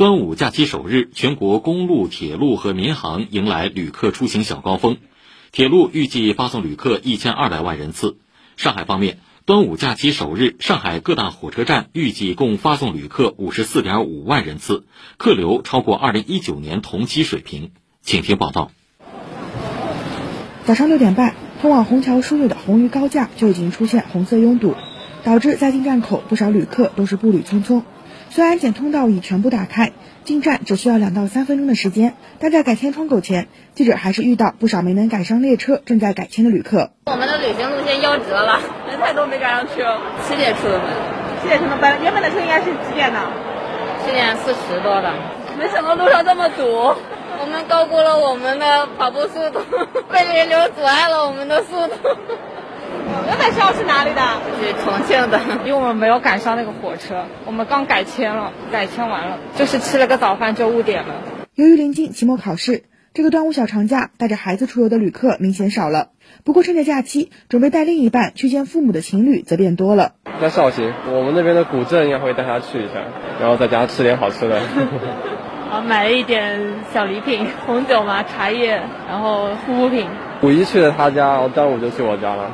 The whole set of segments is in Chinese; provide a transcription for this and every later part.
端午假期首日，全国公路、铁路和民航迎来旅客出行小高峰。铁路预计发送旅客一千二百万人次。上海方面，端午假期首日，上海各大火车站预计共发送旅客五十四点五万人次，客流超过二零一九年同期水平。请听报道。早上六点半，通往虹桥枢纽的红鱼高架就已经出现红色拥堵，导致在进站口不少旅客都是步履匆匆。虽然检通道已全部打开，进站只需要两到三分钟的时间，但在改签窗口前，记者还是遇到不少没能赶上列车正在改签的旅客。我们的旅行路线夭折了，人太多没赶上去。七点出的门，七点出的班原本的车应该是几点的？七点四十多的。没想到路上这么堵，我们高估了我们的跑步速度，被人流阻碍了我们的速度。原本是要去哪里的？去重庆的，因为我们没有赶上那个火车，我们刚改签了，改签完了，就是吃了个早饭就误点了。由于临近期末考试，这个端午小长假带着孩子出游的旅客明显少了。不过趁着假期，准备带另一半去见父母的情侣则变多了。在绍兴，我们那边的古镇也会带他去一下，然后在家吃点好吃的。啊，买了一点小礼品，红酒嘛，茶叶，然后护肤品。五一去了他家，端午就去我家了。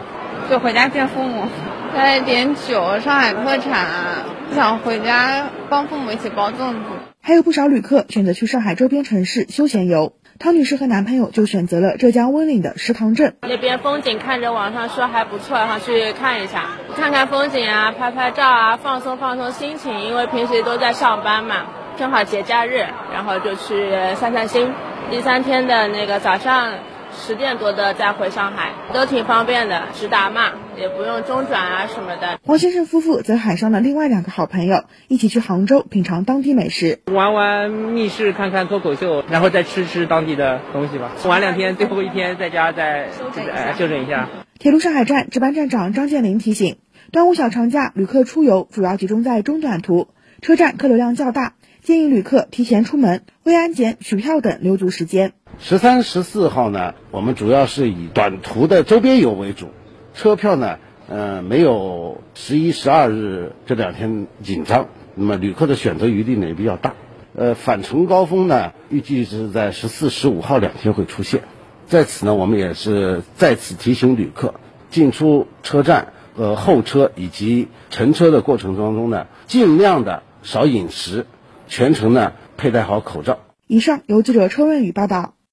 就回家见父母，带点酒，上海特产，想回家帮父母一起包粽子。还有不少旅客选择去上海周边城市休闲游。汤女士和男朋友就选择了浙江温岭的石塘镇，那边风景看着网上说还不错，然后去看一下，看看风景啊，拍拍照啊，放松放松心情。因为平时都在上班嘛，正好节假日，然后就去散散心。第三天的那个早上。十点多的再回上海都挺方便的，直达嘛，也不用中转啊什么的。王先生夫妇则喊上了另外两个好朋友，一起去杭州品尝当地美食，玩玩密室，看看脱口秀，然后再吃吃当地的东西吧。玩两天，最后一天在家再休整一下。铁路上海站值班站长张建林提醒：端午小长假旅客出游主要集中在中短途，车站客流量较大，建议旅客提前出门，未安检、取票等留足时间。十三、十四号呢，我们主要是以短途的周边游为主，车票呢，呃，没有十一、十二日这两天紧张，那么旅客的选择余地呢也比较大。呃，返程高峰呢，预计是在十四、十五号两天会出现。在此呢，我们也是再次提醒旅客，进出车站和候车以及乘车的过程当中呢，尽量的少饮食，全程呢佩戴好口罩。以上由记者车润宇报道。